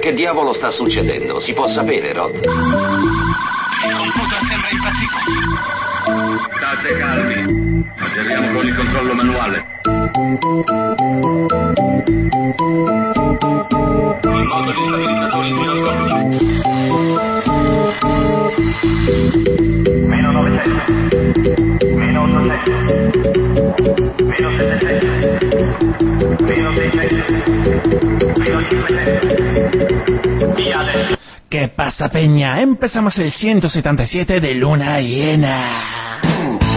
Che diavolo sta succedendo? Si può sapere, Rod? Il computer sembra impazzito. State calmi. Aggiriamo con il controllo manuale. Il modo di stabilizzatori giroscopici. Meno 900, meno 800, meno 700, meno 600, meno 500. Via adesso. ¿Qué pasa, Peña? Empezamos el 177 de Luna Llena. Otro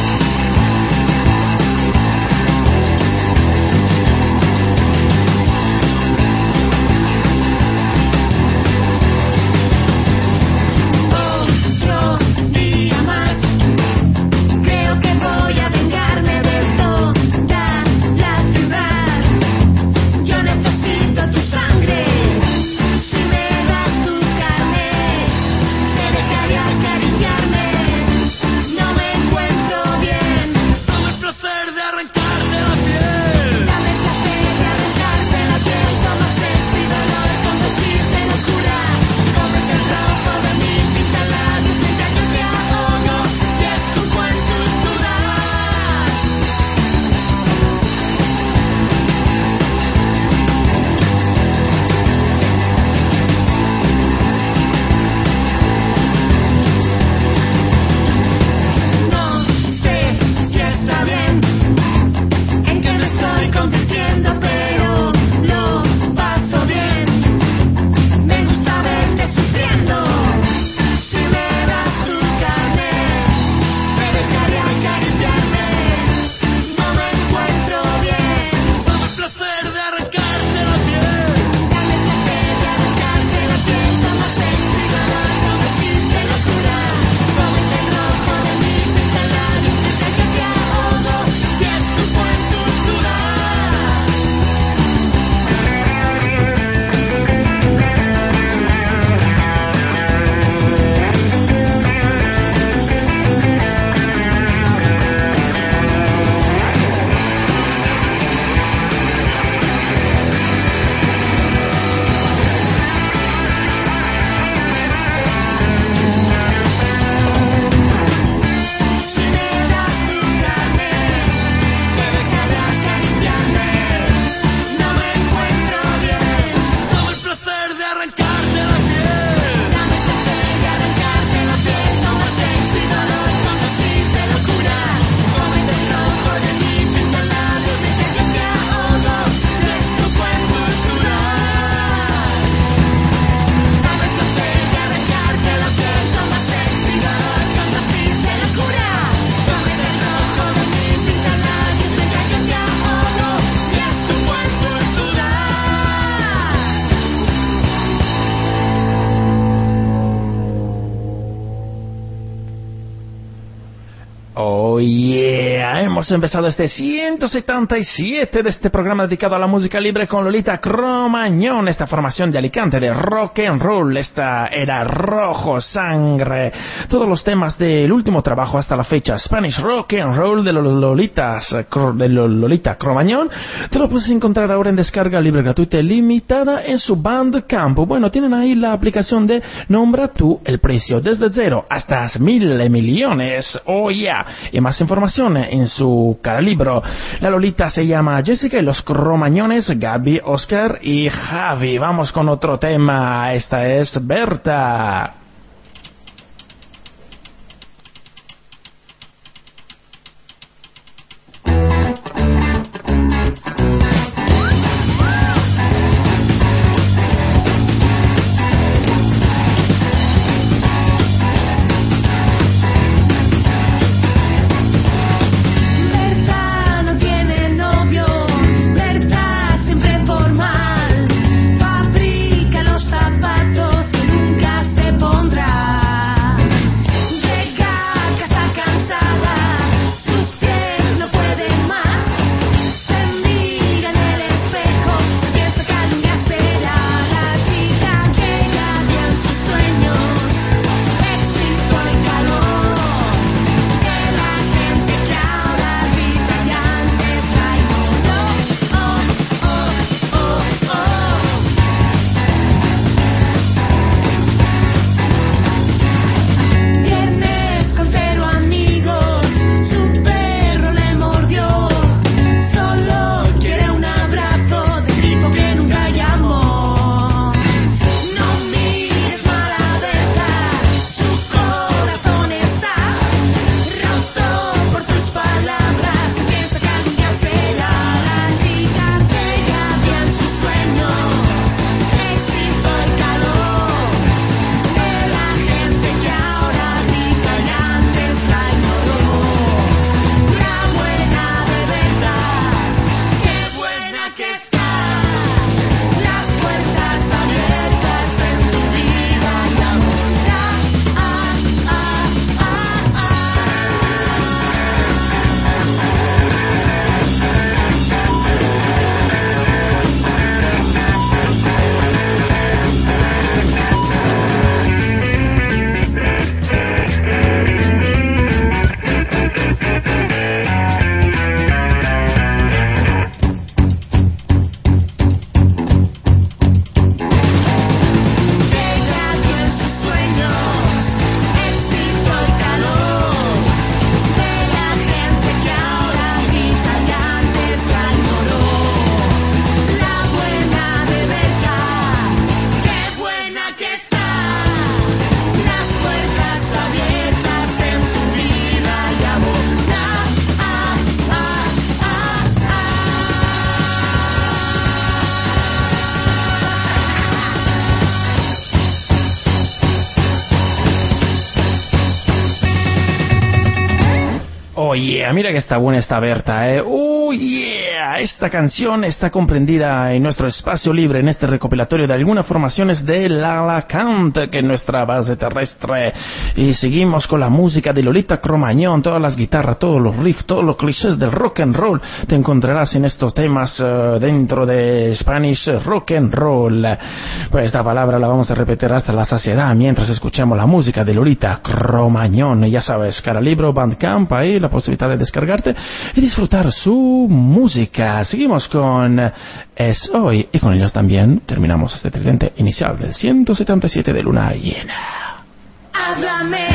Oh yeah, hemos empezado este 177 de este programa dedicado a la música libre con Lolita Cromañón, esta formación de Alicante de rock and roll, esta era rojo sangre, todos los temas del último trabajo hasta la fecha, Spanish Rock and Roll de los Lolitas, de lo- Lolita Cromañón, te lo puedes encontrar ahora en descarga libre gratuita y limitada en su Bandcamp. Bueno, tienen ahí la aplicación de Nombra tú el precio, desde cero hasta mil millones, oh yeah, y más información en su cara libro. La Lolita se llama Jessica y los Cromañones, Gaby, Oscar y Javi. Vamos con otro tema, esta es Berta. Mira que está buena esta Berta, eh. Oh, yeah, esta canción está comprendida en nuestro espacio libre, en este recopilatorio de algunas formaciones de La Cant, que es nuestra base terrestre. Y seguimos con la música de Lolita Cromañón, todas las guitarras, todos los riffs, todos los clichés del rock and roll. Te encontrarás en estos temas eh, dentro de Spanish Rock and Roll. Pues esta palabra la vamos a repetir hasta la saciedad mientras escuchamos la música de Lolita Cromañón. Ya sabes, cara libro, Bandcamp, ahí la posibilidad de descargarte y disfrutar su música. Seguimos con Es Hoy y con ellos también terminamos este tridente inicial del 177 de Luna Llena. Háblame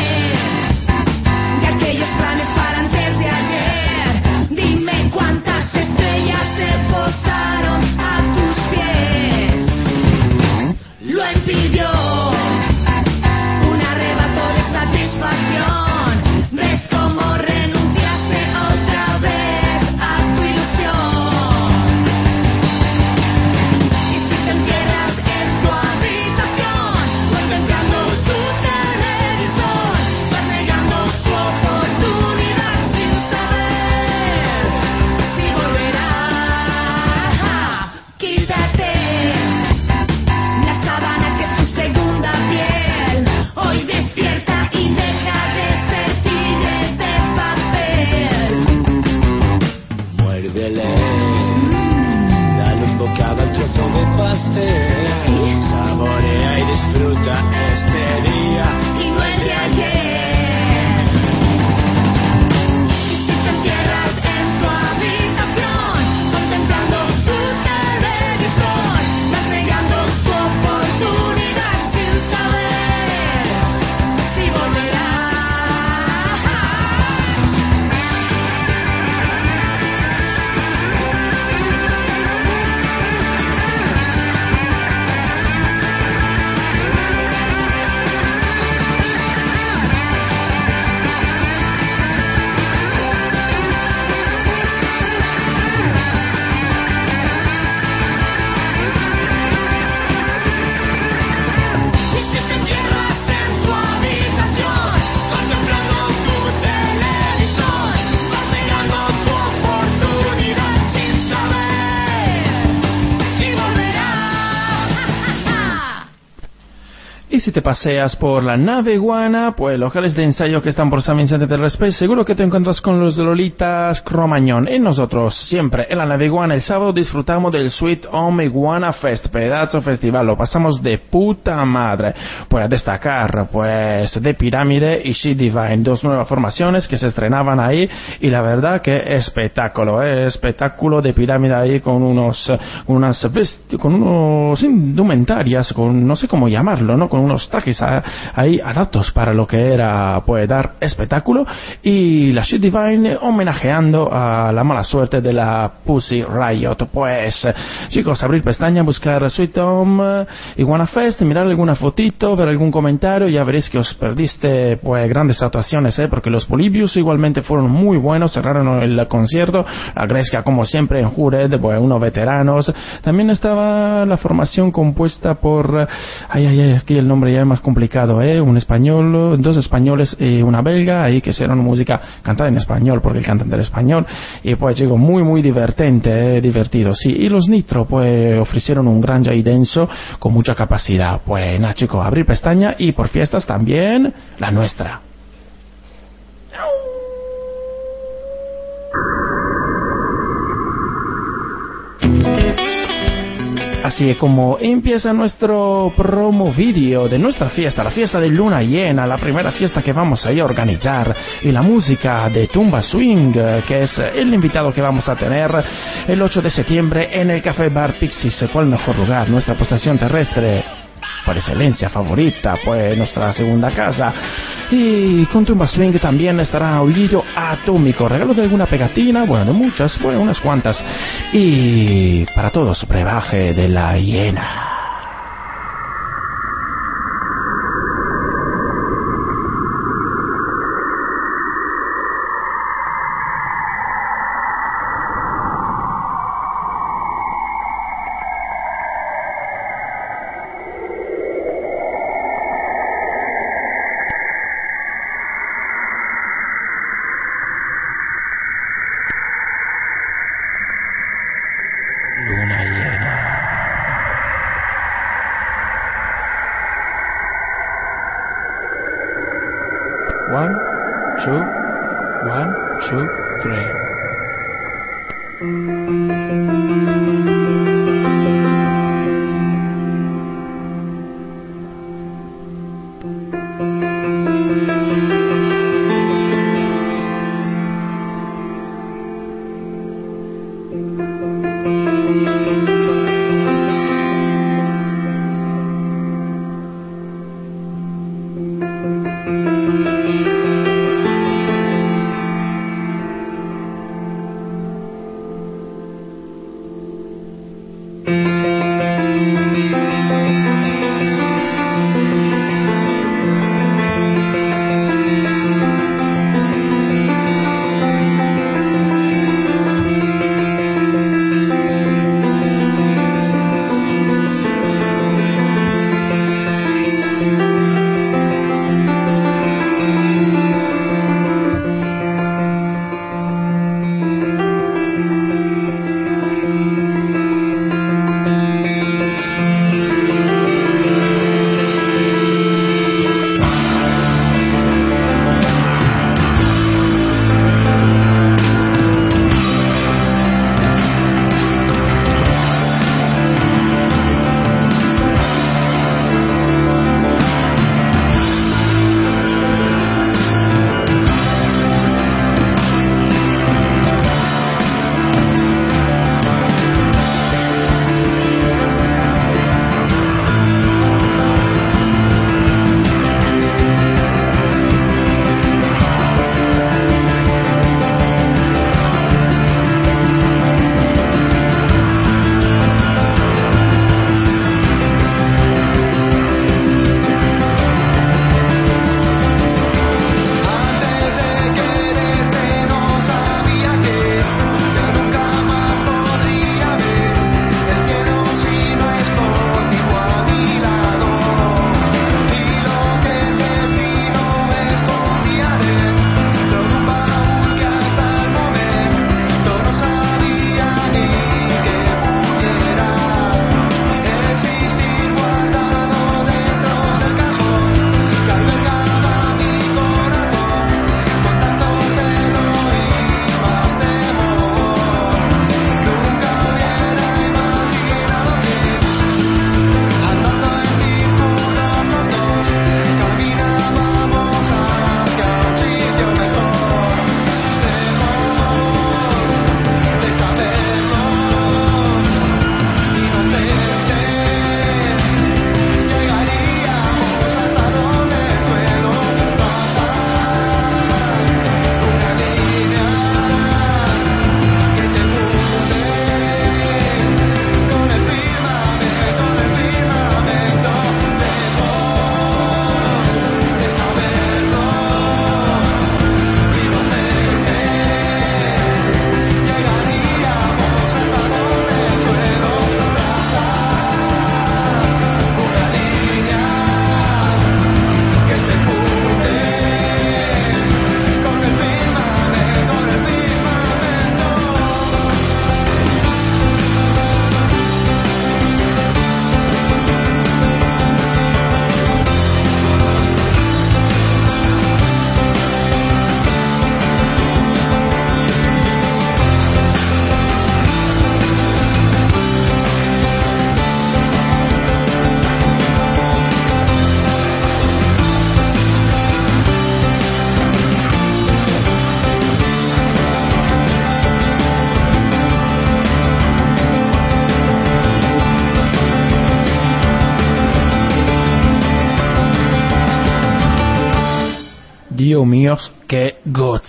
si te paseas por la nave Guana, pues locales de ensayo que están por San Vicente del Raspey, seguro que te encuentras con los Lolitas Cromañón. Y nosotros, siempre en la nave Guana, el sábado disfrutamos del Sweet Home Iguana Fest, pedazo festival, lo pasamos de puta madre. Pues a destacar, pues, de Pirámide y She Divine, dos nuevas formaciones que se estrenaban ahí, y la verdad que espectáculo, eh, espectáculo de Pirámide ahí con unos, unas, con unos indumentarias, con, no sé cómo llamarlo, ¿no? Con unos trajes a- ahí adaptos para lo que era, pues, dar espectáculo, y la Shit Divine homenajeando a la mala suerte de la Pussy Riot. Pues, chicos, abrir pestaña, buscar Sweet Home, eh, Iguana Fest, mirar alguna fotito, ver algún comentario, ya veréis que os perdiste, pues, grandes actuaciones, eh, porque los Polybius igualmente fueron muy buenos, cerraron el concierto, la Gresca, como siempre, en Jured, pues, unos veteranos. También estaba la formación compuesta por, eh, ay, ay, ay, aquí el nombre ya es más complicado, eh, un español, dos españoles y una belga, ahí que hicieron música cantada en español, porque el cantante era español, y pues llegó muy, muy divertente, eh, divertido, sí. Y los Nitro, pues, ofrecieron un gran y denso, con mucha capacidad. Pues, nada, chicos, abrir pestaña, y por fiestas también, la nuestra. Así es como empieza nuestro promo vídeo de nuestra fiesta, la fiesta de luna llena, la primera fiesta que vamos a organizar y la música de Tumba Swing, que es el invitado que vamos a tener el 8 de septiembre en el Café Bar Pixis. ¿Cuál mejor lugar? Nuestra postación terrestre por excelencia favorita, pues nuestra segunda casa. Y con Tumba Swing también estará Aullido Atómico, regalo de alguna pegatina, bueno, muchas, bueno, unas cuantas. Y para todos, brebaje de la hiena.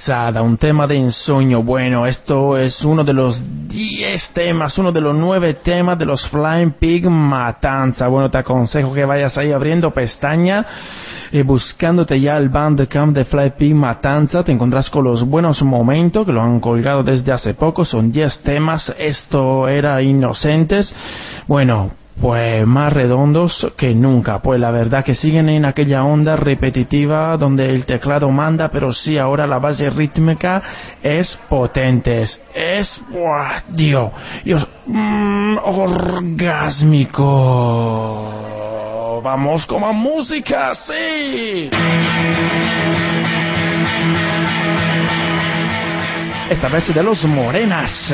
Un tema de ensueño. Bueno, esto es uno de los 10 temas, uno de los 9 temas de los Flying Pig Matanza. Bueno, te aconsejo que vayas ahí abriendo pestaña y buscándote ya el Bandcamp de Flying Pig Matanza. Te encontrás con los buenos momentos que lo han colgado desde hace poco. Son 10 temas. Esto era Inocentes. Bueno, pues más redondos que nunca, pues la verdad que siguen en aquella onda repetitiva donde el teclado manda, pero sí ahora la base rítmica es potente, es, ¡buah! Dios, Dios, mm, orgásmico. Vamos con más música, sí. Esta vez de los Morenas.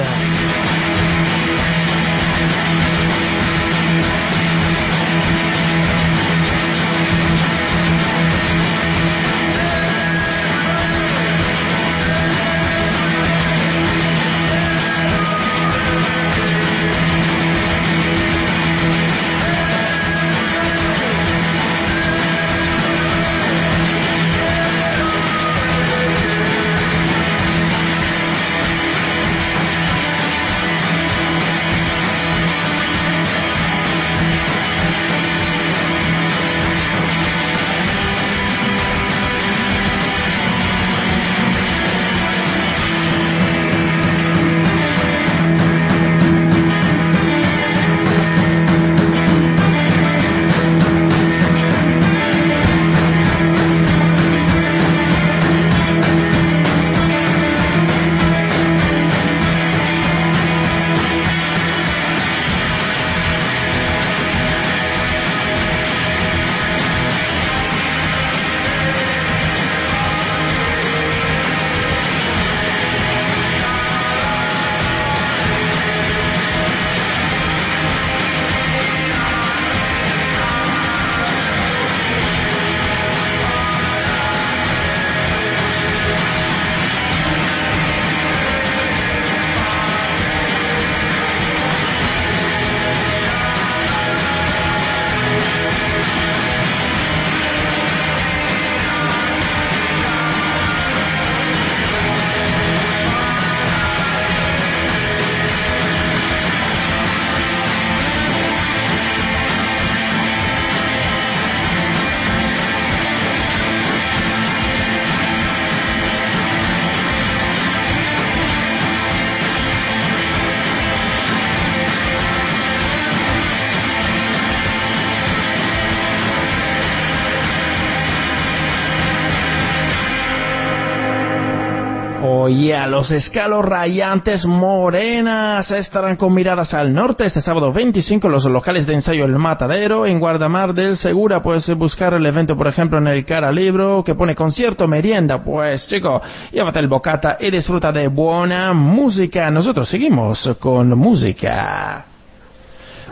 Los escalos rayantes morenas estarán con miradas al norte este sábado 25 en los locales de ensayo El Matadero en Guardamar del Segura. Puedes buscar el evento, por ejemplo, en el Cara Libro que pone concierto, merienda. Pues, chico, llévate el bocata y disfruta de buena música. Nosotros seguimos con música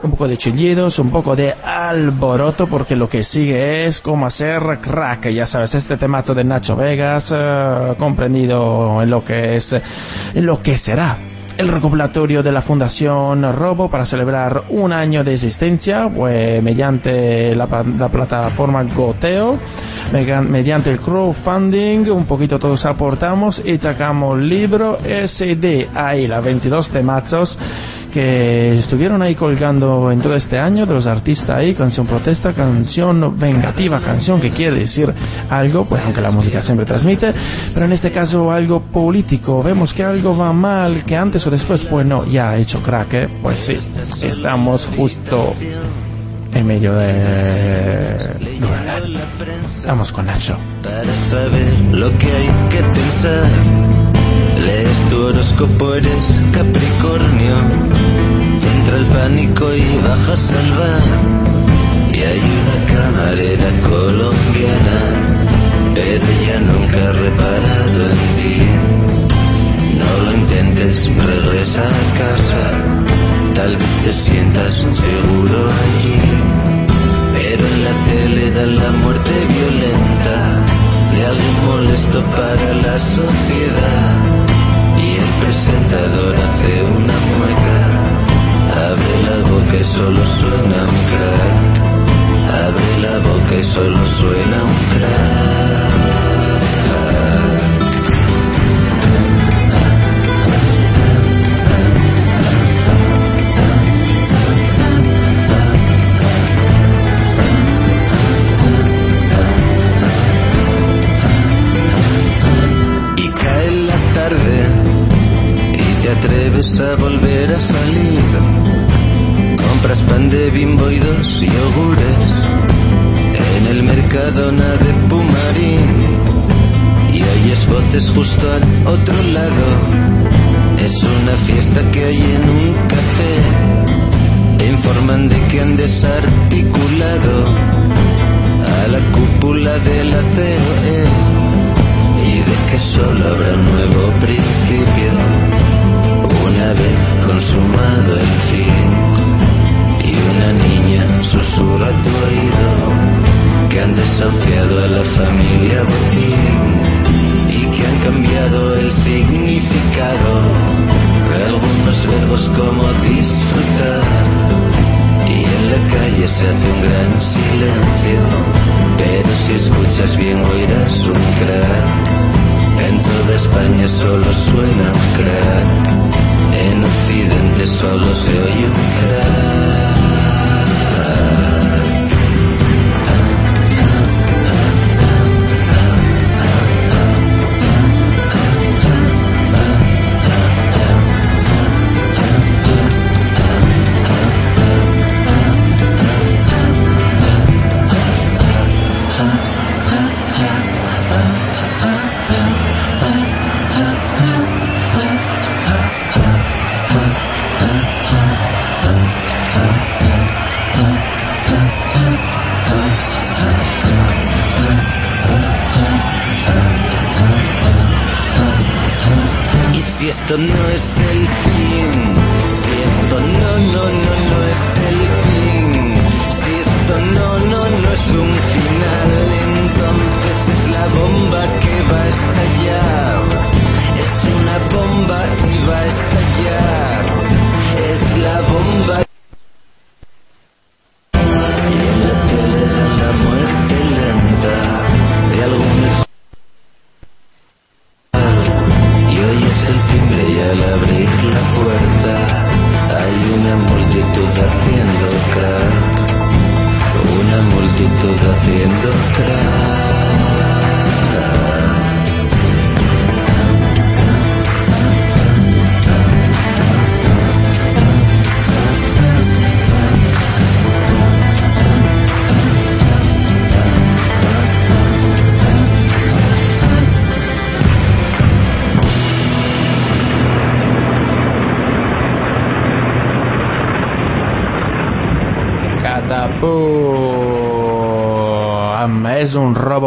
un poco de chillidos, un poco de alboroto, porque lo que sigue es cómo hacer crack. Ya sabes, este temazo de Nacho Vegas, eh, comprendido en lo que es, en lo que será el recopilatorio de la Fundación Robo para celebrar un año de existencia, pues mediante la, la plataforma Goteo, mediante el crowdfunding, un poquito todos aportamos y sacamos libro SD, ahí la 22 temazos que estuvieron ahí colgando en todo este año de los artistas ahí, canción protesta, canción vengativa, canción que quiere decir algo, pues aunque la música siempre transmite, pero en este caso algo político, vemos que algo va mal, que antes o después, pues no, ya ha hecho crack, ¿eh? pues sí, estamos justo en medio de... Vamos con Nacho. para saber lo que hay que pensar. Lees tu horóscopo, eres Capricornio. Entra el pánico y bajas al bar. Y hay una camarera colombiana, pero ella nunca ha reparado en ti. No lo intentes, regresa a casa. Tal vez te sientas seguro allí. Pero en la tele dan la muerte violenta de alguien molesto para la sociedad. Y el presentador hace una mueca. Abre la boca y solo suena un crack. Abre la boca y solo suena un crack. Se hace un gran silencio pero si escuchas bien oirás un crack. En toda España solo suena un crack en Occidente solo se oye un crack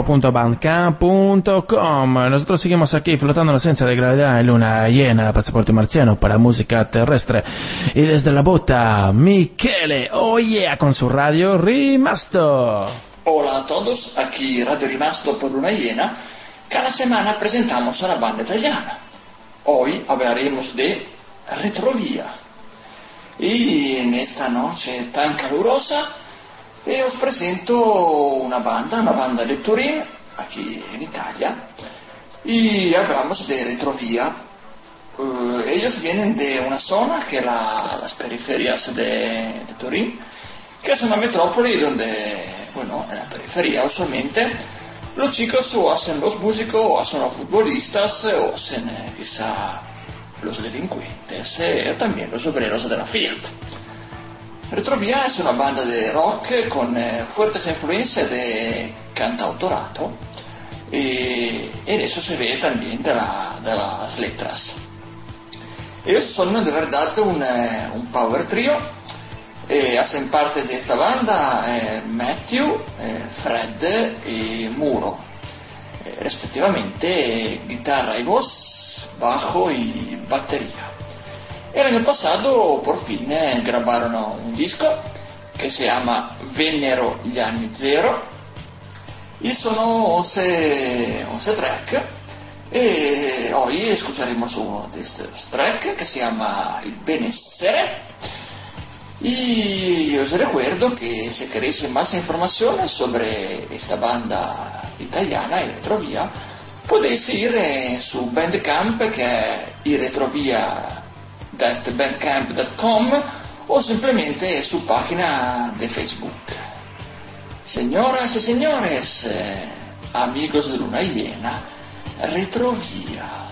un robo.bandcamp.com. Nosotros seguimos aquí flotando en la esencia de gravedad en luna llena, pasaporte marciano para música terrestre. Y desde la bota, Michele, oye, con su radio Rimasto. Hola a todos, aquí Radio Rimasto por Luna Llena. Cada semana presentamos a la banda italiana. Hoy hablaremos de Retrovía. Y en esta noche tan calurosa eh, os presento una banda, una banda de Turín, aquí en Italia. Y hablamos de Retrovía. Eh, ellos vienen de una zona que la- las periferias de, de Turín, que es una metrópoli donde, bueno, en la periferia usualmente los chicos o hacen los músicos o hacen los futbolistas eh, o hacen eh, quizá los delincuentes eh, también los obreros de la Fiat. Retrovia es una banda de rock con eh, fuertes influencias de cantautorato y en eso se ve también de, la- de las letras. Ellos son de verdad un, eh, un power trio. eh, hacen parte de esta banda eh, Matthew, eh, Fred y Muro, eh, respectivamente eh, guitarra y voz, bajo y batería. El año pasado por fin eh, grabaron un disco que se llama Vennero gli anni zero. Y sono 11, 11 track. E hoy escucharemos uno de estos track que se llama Il benessere. Y os recuerdo que si queréis más informaciones sobre esta banda italiana, Eletrovia, podéis ir en su Bandcamp que es iretrovia.bandcamp.com o simplemente en su página de Facebook. Señoras y señores, eh, amigos de Luna Llena, Retrovia.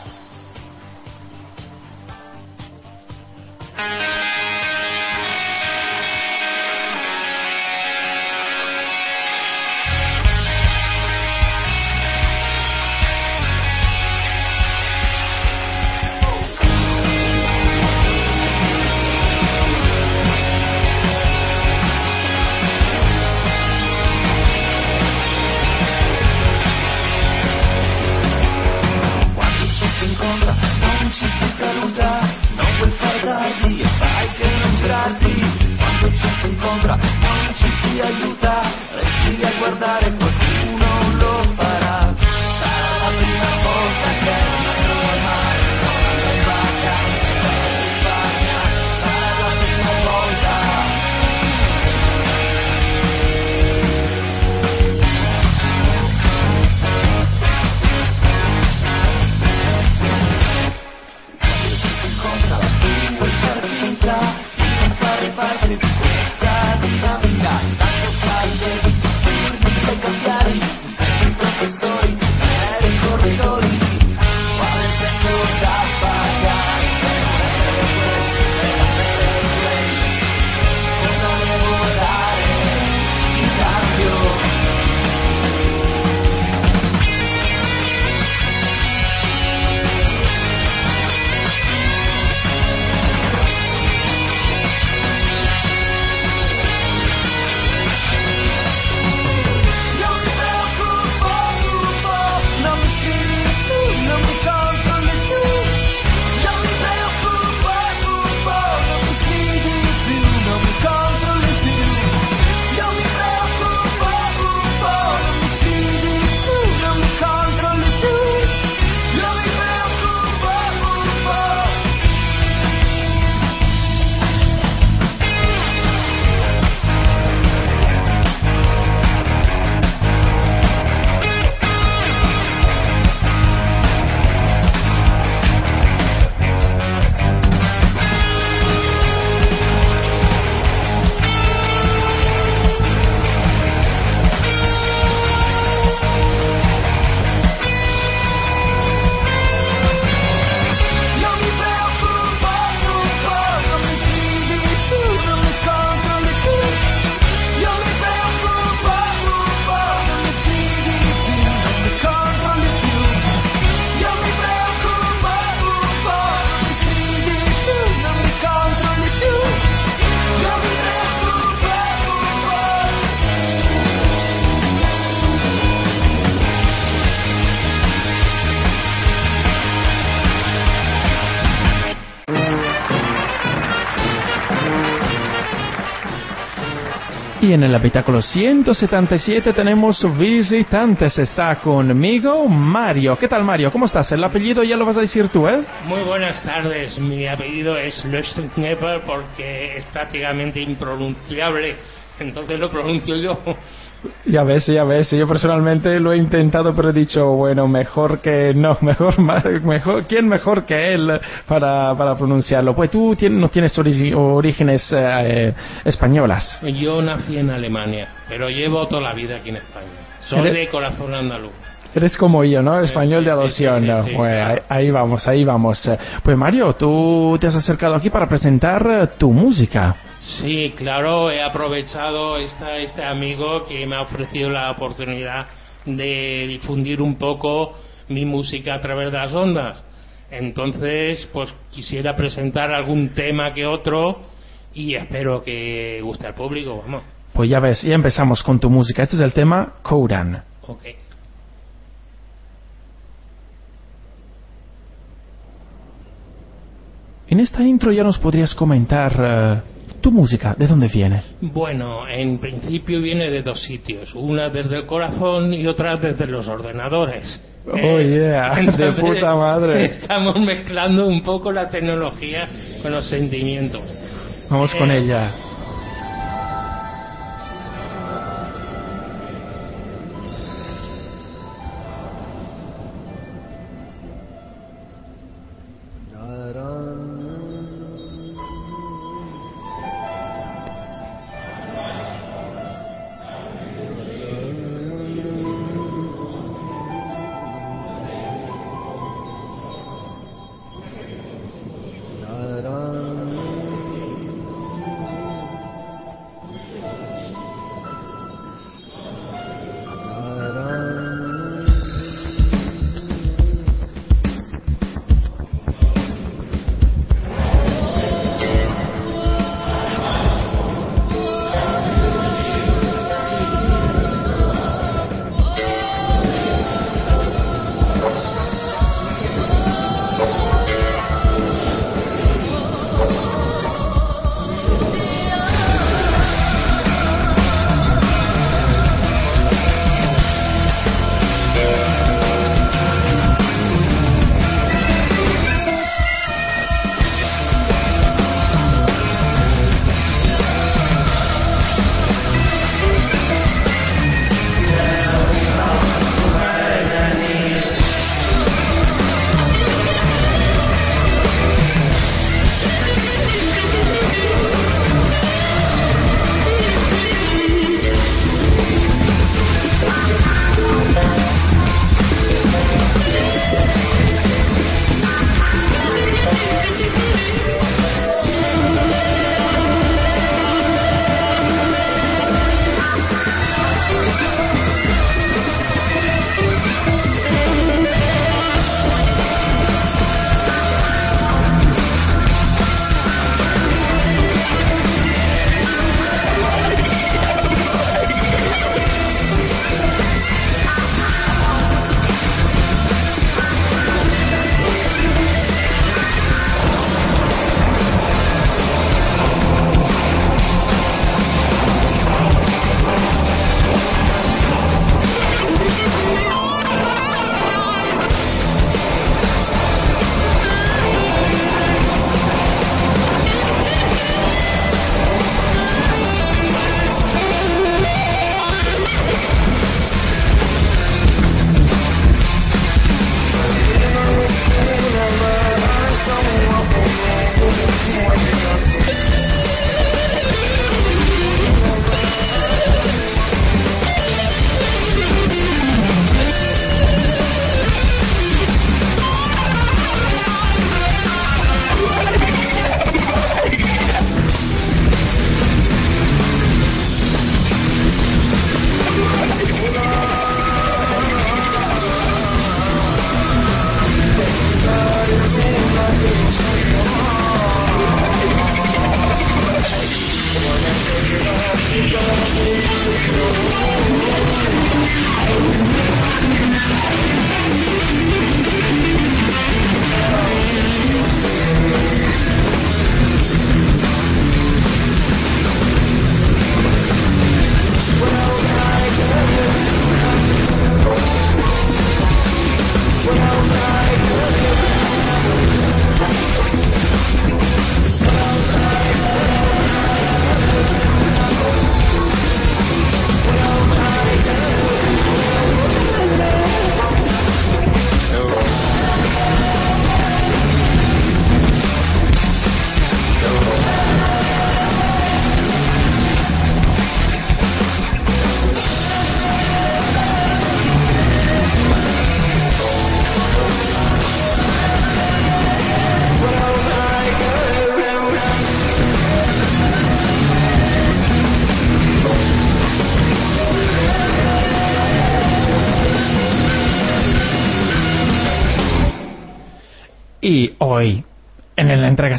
En el habitáculo 177 tenemos visitantes. Está conmigo Mario. ¿Qué tal, Mario? ¿Cómo estás? El apellido ya lo vas a decir tú, ¿eh? Muy buenas tardes, mi apellido es Löschnepper porque es prácticamente impronunciable, entonces lo pronuncio yo. Ya ves, ya ves. Yo personalmente lo he intentado, pero he dicho, bueno, mejor que no, mejor, mejor, ¿quién mejor que él para, para pronunciarlo? Pues tú tien- no tienes orígenes eh, españolas. Yo nací en Alemania, pero llevo toda la vida aquí en España. Soy de corazón andaluz. Eres como yo, ¿no? Español de sí, adopción. sí, ¿no? sí, Bueno, claro. ahí, ahí vamos, ahí vamos. Pues Mario, tú te has acercado aquí para presentar tu música. Sí, claro, he aprovechado esta, este amigo que me ha ofrecido la oportunidad de difundir un poco mi música a través de las ondas. Entonces, pues quisiera presentar algún tema que otro y espero que guste al público, vamos. Pues ya ves, ya empezamos con tu música. Este es el tema Kodan. Ok. En esta intro ya nos podrías comentar eh, tu música, ¿de dónde viene? Bueno, en principio viene de dos sitios, una desde el corazón y otra desde los ordenadores. Oh, yeah, de puta madre. Estamos mezclando un poco la tecnología con los sentimientos. Vamos con Eh, ella.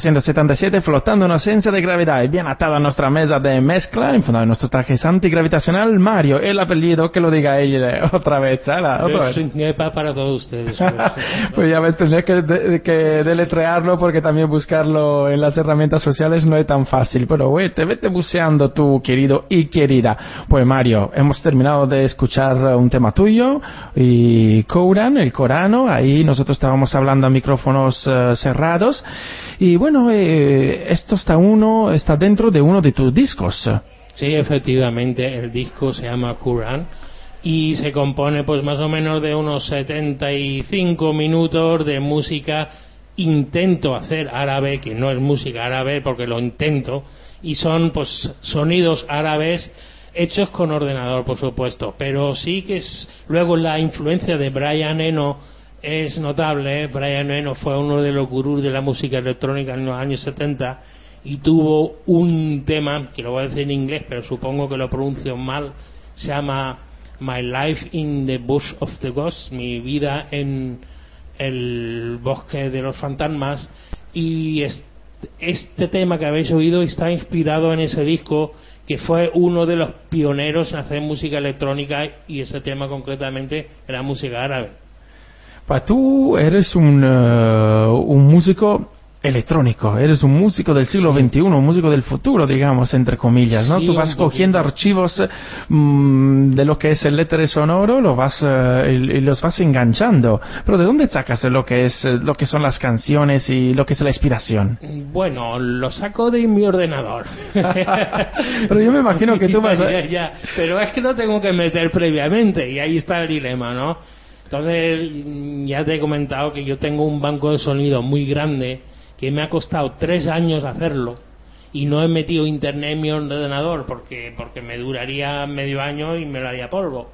1977 flotando en ausencia de gravedad y bien atado a nuestra mesa de mezcla, enfundado en nuestro traje antigravitacional, Mario, el apellido que lo diga ella otra vez, ¿sala? Otra vez. para todos ustedes. Pues, pues ya ves, tendría que, de, que, deletrearlo porque también buscarlo en las herramientas sociales no es tan fácil. Pero güey, te vete buceando tú, querido y querida. Pues Mario, hemos terminado de escuchar un tema tuyo y Kouran, el Corano, ahí nosotros estábamos hablando a micrófonos uh, cerrados y bueno, eh, esto está uno, está dentro de uno de tus discos. Sí, efectivamente, el disco se llama Quran y se compone pues más o menos de unos 75 minutos de música intento hacer árabe, que no es música árabe porque lo intento, y son pues sonidos árabes hechos con ordenador, por supuesto, pero sí que es luego la influencia de Brian Eno es notable. ¿eh? Brian Eno fue uno de los gurús de la música electrónica en los años 70 y tuvo un tema, que lo voy a decir en inglés, pero supongo que lo pronuncio mal, se llama My Life in the Bush of the Ghosts, mi vida en el bosque de los fantasmas, y es- este tema que habéis oído está inspirado en ese disco que fue uno de los pioneros en hacer música electrónica y ese tema concretamente era música árabe. Pa, tú eres un, eh, un músico electrónico, eres un músico del siglo XXI, un músico del futuro, digamos, entre comillas, ¿no? Sí, Tú vas cogiendo archivos mm, de lo que es el éter sonoro, lo vas, eh, y, y los vas enganchando. Pero ¿de dónde sacas lo que es, eh, lo que son las canciones y lo que es la inspiración? Bueno, lo saco de mi ordenador. Pero yo me imagino que tú vas a- Ya, ya, Pero es que lo tengo que meter previamente y ahí está el dilema, ¿no? Entonces, ya te he comentado que yo tengo un banco de sonido muy grande que me ha costado tres años hacerlo y no he metido internet en mi ordenador porque, porque me duraría medio año y me lo haría polvo.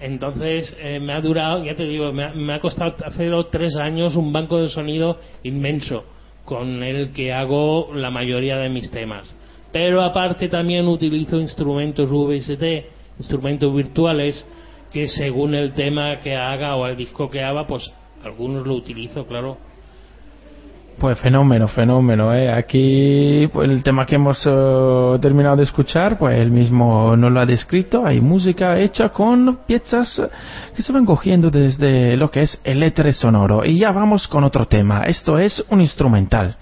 Entonces eh, me ha durado, ya te digo, me ha, me ha costado hacerlo tres años un banco de sonido inmenso con el que hago la mayoría de mis temas. Pero aparte también utilizo instrumentos VST, instrumentos virtuales, que según el tema que haga o el disco que haga, pues algunos lo utilizo, claro. Pues fenómeno, fenómeno, ¿eh? Aquí pues, el tema que hemos eh, terminado de escuchar, pues él mismo nos lo ha descrito. Hay música hecha con piezas que se van cogiendo desde lo que es el éter sonoro. Y ya vamos con otro tema. Esto es un instrumental.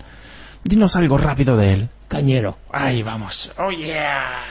Dinos algo rápido de él. Cañero. Ahí vamos. Oh yeah.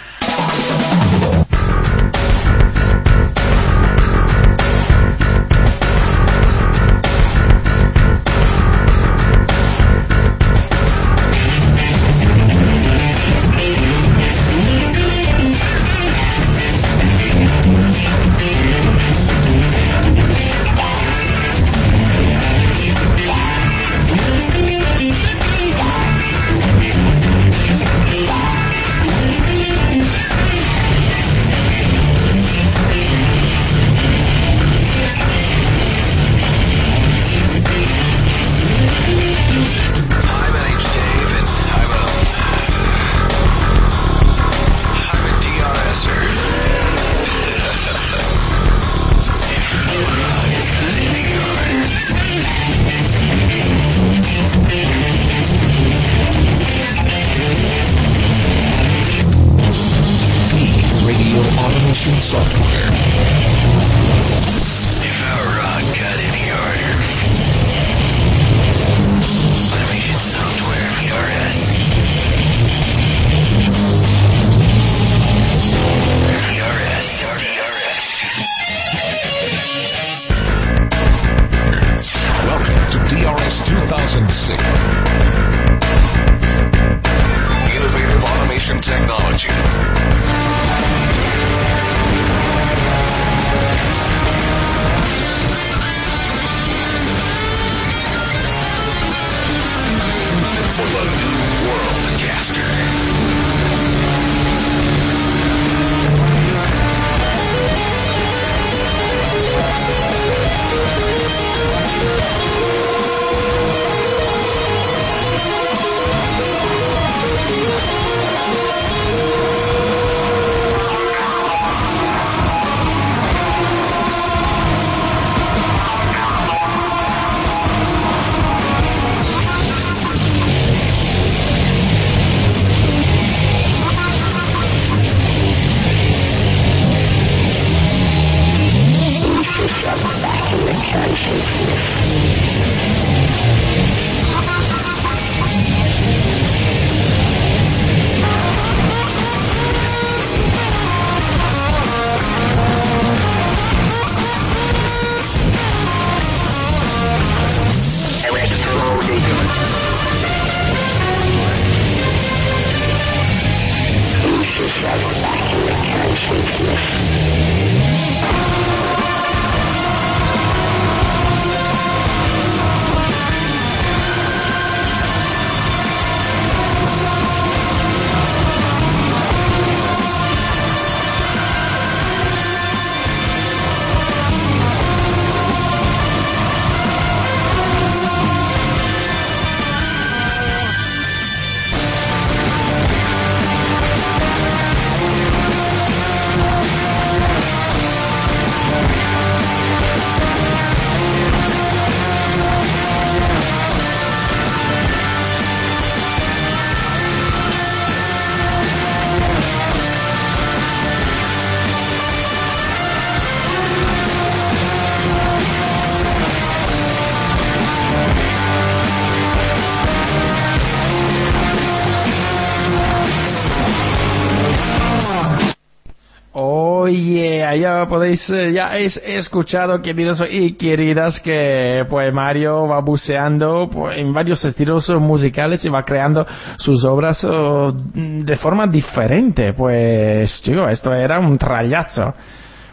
Ya, habéis escuchado, queridos y queridas, que pues Mario va buceando pues, en varios estilos musicales y va creando sus obras oh, de forma diferente. Pues, chico, esto era un trallazo.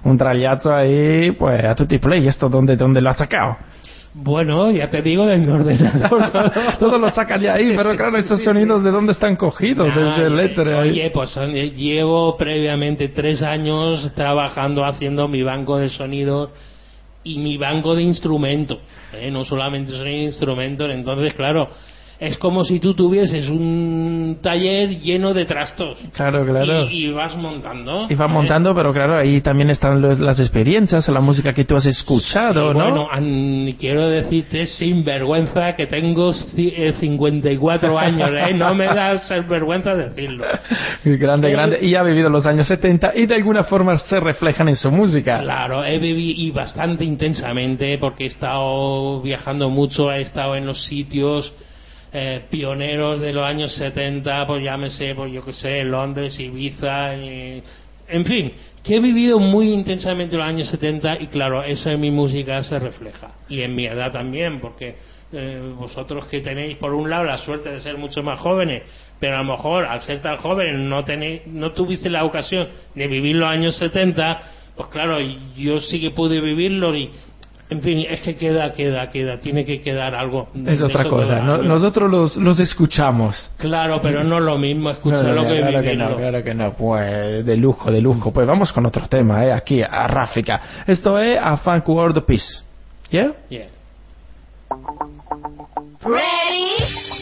Un trallazo ahí, pues, a tutti play. ¿Y esto dónde, dónde lo has sacado? Bueno, ya te digo, de mi ordenador. Todo lo sacan de ahí, pero claro, estos sonidos de dónde están cogidos, desde el éter ahí. Oye, pues eh, llevo previamente tres años trabajando haciendo mi banco de sonidos y mi banco de instrumentos. ¿eh? No solamente son instrumentos, entonces, claro, es como si tú tuvieses un taller lleno de trastos. Claro, claro. Y, y vas montando. Y va ¿eh? montando, pero claro, ahí también están los- las experiencias, la música que tú has escuchado, Y ¿no? Bueno, an- quiero decirte sin vergüenza que tengo eh, 54 años, ¿eh? No me da vergüenza decirlo. grande, grande. Y ha vivido los años 70 y de alguna forma se reflejan en su música. Claro, he vivido y bastante intensamente porque he estado viajando mucho, he estado en los sitios eh, pioneros de los años 70, pues llámese, pues yo que sé, Londres, Ibiza, eh, en fin, que he vivido muy intensamente los años 70 y claro, eso en mi música se refleja. Y en mi edad también, porque eh, vosotros que tenéis por un lado la suerte de ser mucho más jóvenes, pero a lo mejor al ser tan jóvenes no tenéis, no tuviste la ocasión de vivir los años 70, pues claro, yo sí que pude vivirlo y en fin, es que queda, queda, queda, tiene que quedar algo. de- Es otra eso cosa. queda no- nosotros los, los escuchamos. Claro, pero no lo mismo escucharlo No, no, que claro que no, claro que no. Pues de lujo, de lujo. Pues vamos con otro tema, ¿eh? Aquí, a Ráfica. Esto es a Funk World Peace. ¿Yeah? Yeah. Thank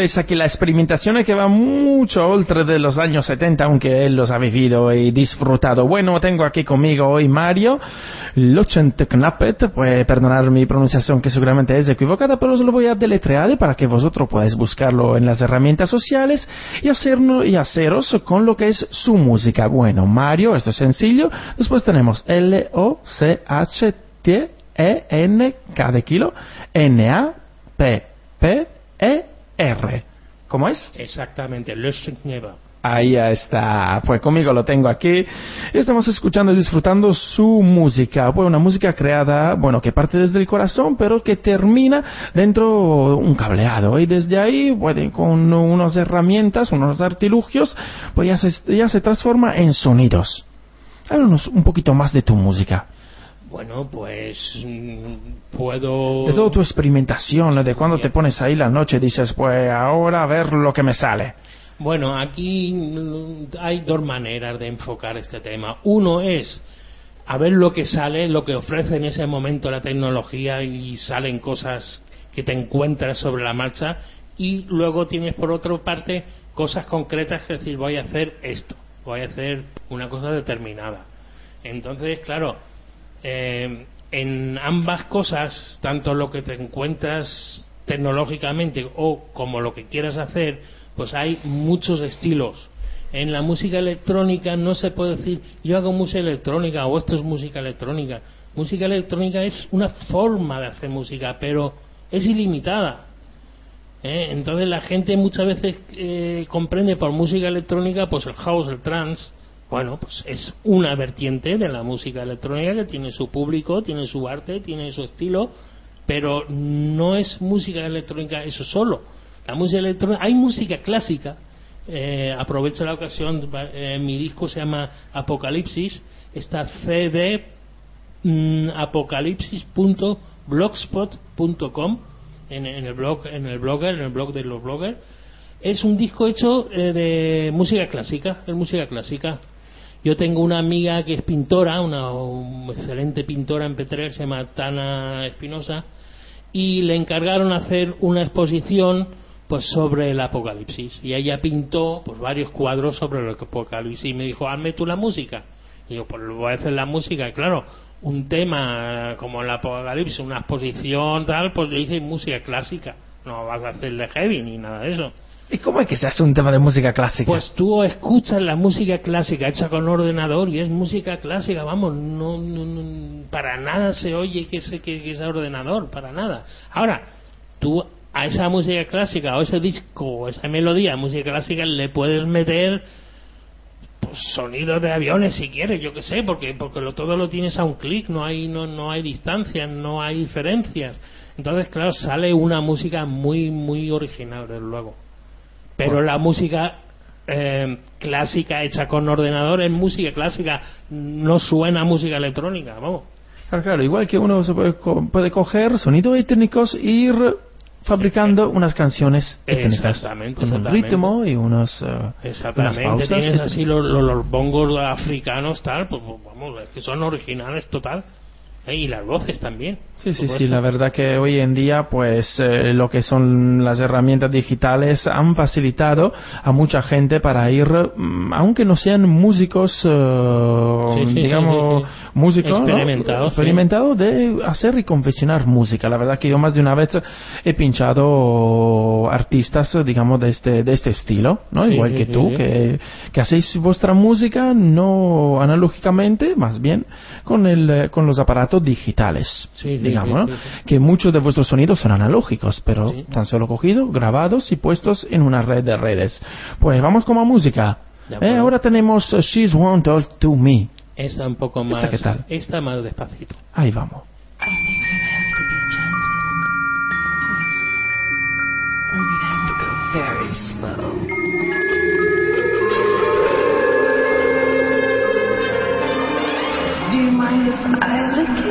veis aquí la experimentación que va mucho oltre de los años 70, aunque él los ha vivido y disfrutado. Bueno, tengo aquí conmigo hoy Mario Lochentecnapet, puede perdonar mi pronunciación que seguramente es equivocada, pero os lo voy a deletrear para que vosotros podáis buscarlo en las herramientas sociales y, y haceros con lo que es su música. Bueno, Mario, esto es sencillo. Después tenemos L-O-C-H-T E-N, K de kilo, N-A-P-P-E-R. ¿Cómo es? Exactamente, Löschneber. Ahí está, pues conmigo lo tengo aquí. Estamos escuchando y disfrutando su música. Pues una música creada, bueno, que parte desde el corazón, pero que termina dentro un cableado. Y desde ahí, pues, con unas herramientas, unos artilugios, pues ya se, ya se transforma en sonidos. Háblanos un poquito más de tu música. Bueno, pues mm, puedo... De toda tu experimentación, ¿no? de cuando te pones ahí la noche y dices, pues ahora a ver lo que me sale. Bueno, aquí mm, hay dos maneras de enfocar este tema. Uno es a ver lo que sale, lo que ofrece en ese momento la tecnología y salen cosas que te encuentras sobre la marcha y luego tienes por otra parte cosas concretas que decir voy a hacer esto, voy a hacer una cosa determinada. Entonces, claro, eh, en ambas cosas, tanto lo que te encuentras tecnológicamente o como lo que quieras hacer, pues hay muchos estilos. En la música electrónica no se puede decir yo hago música electrónica o esto es música electrónica. Música electrónica es una forma de hacer música, pero es ilimitada. ¿eh? Entonces la gente muchas veces eh, comprende por música electrónica pues el house, el trance. Bueno, pues es una vertiente de la música electrónica que tiene su público, tiene su arte, tiene su estilo, pero no es música electrónica eso solo. La música electrónica, hay música clásica. Eh, aprovecho la ocasión, eh, mi disco se llama Apocalipsis, está CD mm, apocalipsis.blogspot.com en, en el blog, en el blogger, en el blog de los bloggers. Es un disco hecho eh, de música clásica, es música clásica. Yo tengo una amiga que es pintora, una un excelente pintora en Petrer, se llama Tana Espinosa, y le encargaron hacer una exposición pues sobre el apocalipsis. Y ella pintó pues varios cuadros sobre el apocalipsis y me dijo hazme tú la música y yo pues voy a hacer la música claro un tema como el apocalipsis una exposición tal pues le hice música clásica. No vas a hacerle heavy ni nada de eso ¿Y cómo es que se hace un tema de música clásica? pues tú escuchas la música clásica hecha con ordenador y es música clásica, vamos, no, no- no- para nada se oye que es, que, que ordenador, para nada. Ahora, tú a esa música clásica o ese disco o esa melodía de música clásica le puedes meter pues, sonidos de aviones si quieres, yo que sé, porque porque lo, todo lo tienes a un clic, no hay no, no hay distancias, no hay diferencias. Entonces, claro, sale una música muy muy original, desde luego. Pero la música eh, clásica hecha con ordenador es música clásica, no suena a música electrónica, vamos. Claro, claro, igual que uno se puede, co- puede coger sonidos étnicos e ir fabricando unas canciones étnicas Exactamente, con un ritmo y unos, eh, unas Exactamente, pausas. tienes así los, los, los bongos africanos, tal, pues pues, vamos, es que son originales total. ¿Eh? Y las voces también. Sí, sí, sí, la verdad que hoy en día, pues, eh, lo que son las herramientas digitales han facilitado a mucha gente para ir, mm, aunque no sean músicos, eh, Sí, sí, digamos, sí, músicos, ¿no? Experimentados, sí. experimentados de hacer y confeccionar música. La verdad que yo más de una vez he pinchado artistas, digamos, de este, de este estilo, ¿no? Igual que tú, que, que hacéis vuestra música no analógicamente, más bien con, el, eh, con los aparatos digitales Sí, digamos, sí, ¿no? sí, sí. que muchos de vuestros sonidos son analógicos, pero Sí. tan solo cogidos, grabados y puestos en una red de redes. Pues vamos con la música. Eh, ahora tenemos uh, She's Won't Talk to Me. Esta un poco ¿Esta más. qué tal? Esta más despacito. Ahí vamos. Very slow. Do you mind if I lick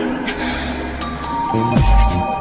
it?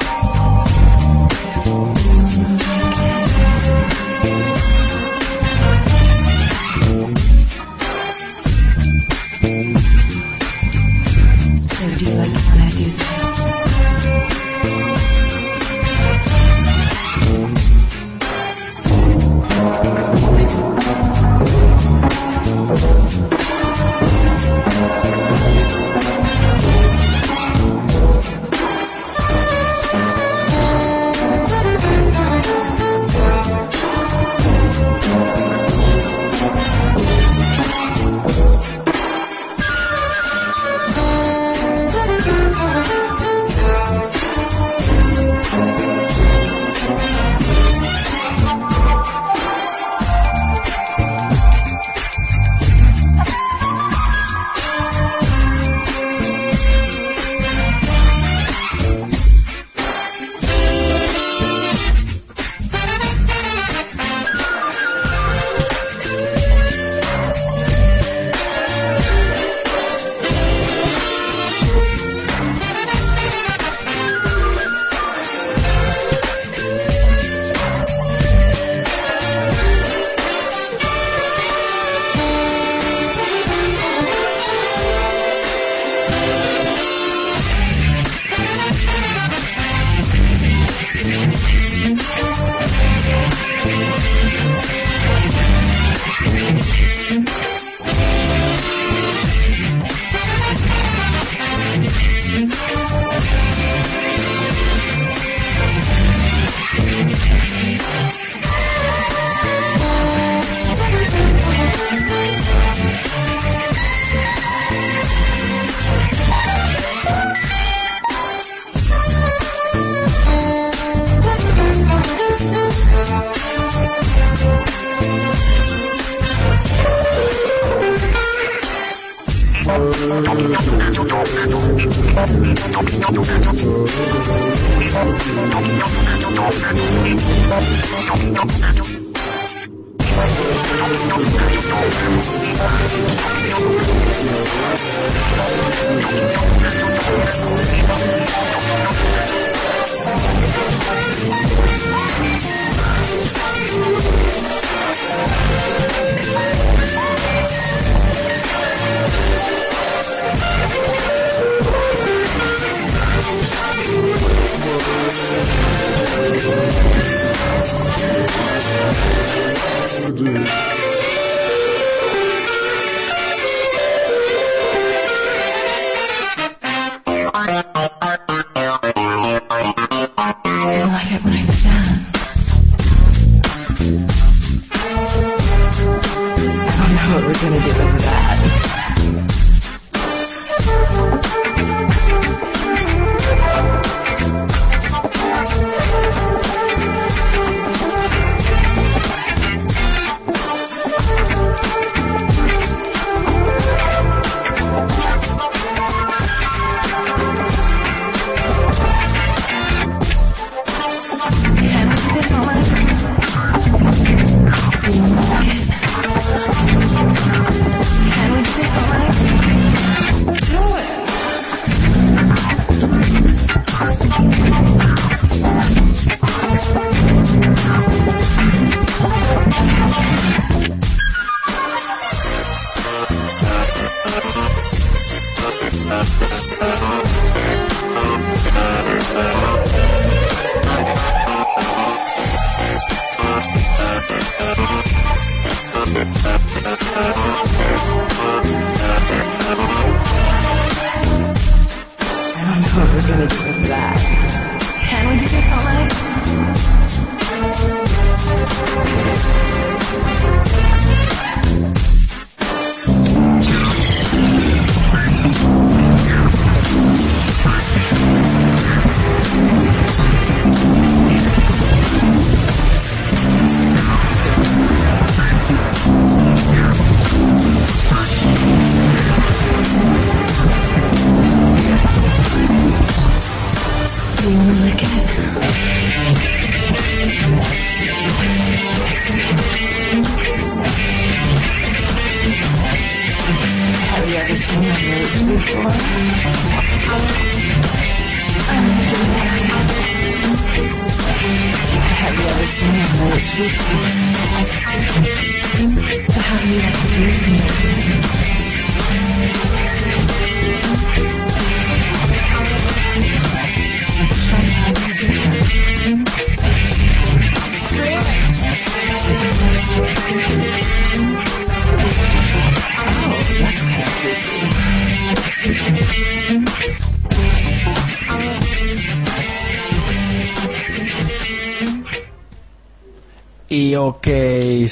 Ok,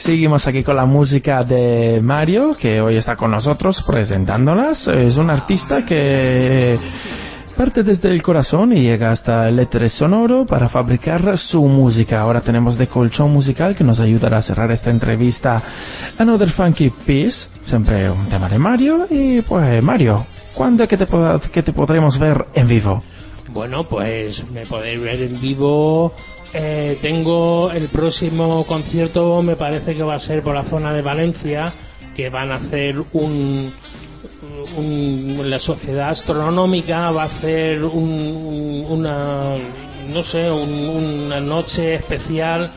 seguimos aquí con la música de Mario, que hoy está con nosotros presentándolas. Es un artista que parte desde el corazón y llega hasta el éter sonoro para fabricar su música. Ahora tenemos de colchón musical que nos ayudará a cerrar esta entrevista Another Funky Piece, siempre un tema de Mario. Y pues Mario, ¿cuándo es que te, que te podremos ver en vivo? Bueno, pues me podéis ver en vivo. Eh, tengo el próximo concierto, me parece que va a ser por la zona de Valencia, que van a hacer un, un- la sociedad astronómica va a hacer un- un- una no sé un- una noche especial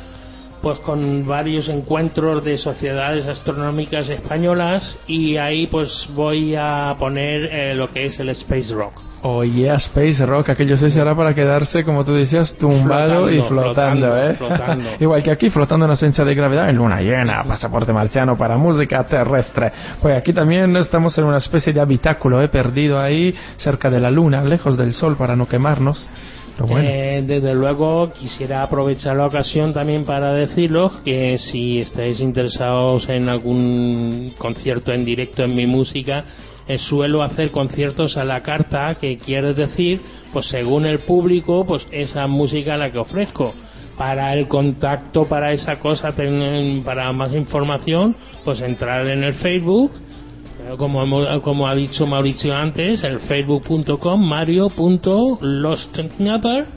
pues con varios encuentros de sociedades astronómicas españolas y ahí pues voy a poner eh, lo que es el space rock Oye, Space Rock, aquello sí será para quedarse, como tú decías, tumbado Flotando, y flotando, flotando, ¿eh? flotando. Igual que aquí, flotando en ausencia de gravedad, en luna llena, pasaporte marciano para música terrestre. Pues aquí también estamos en una especie de habitáculo, ¿eh? Perdido ahí, cerca de la luna, lejos del sol para no quemarnos. Eh, desde luego quisiera aprovechar la ocasión también para deciros que si estáis interesados en algún concierto en directo en mi música, eh, suelo hacer conciertos a la carta, que quiere decir, pues según el público, pues esa música la que ofrezco. Para el contacto, para esa cosa, ten- para más información, pues entrar en el Facebook, Como, hemos- como ha dicho Mauricio antes, el facebook.com mario.lostnapper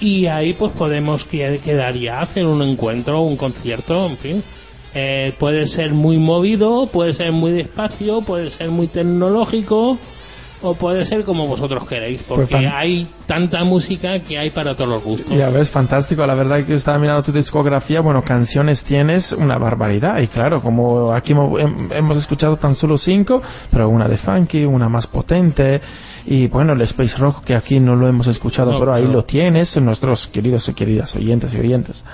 y ahí pues podemos que- quedar ya, hacer un encuentro, un concierto, en fin. Eh, puede ser muy movido, puede ser muy despacio, puede ser muy tecnológico o puede ser como vosotros queréis, porque Pues fan- hay tanta música que hay para todos los gustos. Ya ves, fantástico. La verdad que estaba mirando tu discografía. Bueno, canciones tienes una barbaridad. Y claro, como aquí hemo- hem- hemos escuchado tan solo cinco, pero una de funky, una más potente. Y bueno, el Space Rock que aquí no lo hemos escuchado, No, pero ahí lo tienes. Nuestros queridos y queridas oyentes y oyentes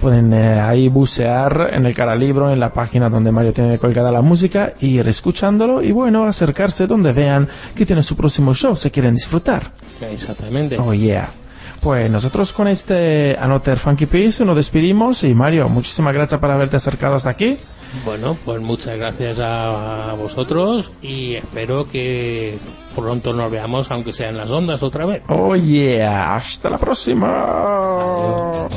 pueden eh, ahí bucear en el caralibro, en la página donde Mario tiene colgada la música, y ir escuchándolo y bueno, acercarse donde vean que tiene su próximo show, se quieren disfrutar. Exactamente. Oh yeah. Pues nosotros con este Another Funky Piece nos despedimos y Mario, muchísimas gracias por haberte acercado hasta aquí. Bueno, pues muchas gracias a, a vosotros y espero que pronto nos veamos, aunque sea en las ondas otra vez. Oh yeah, hasta la próxima.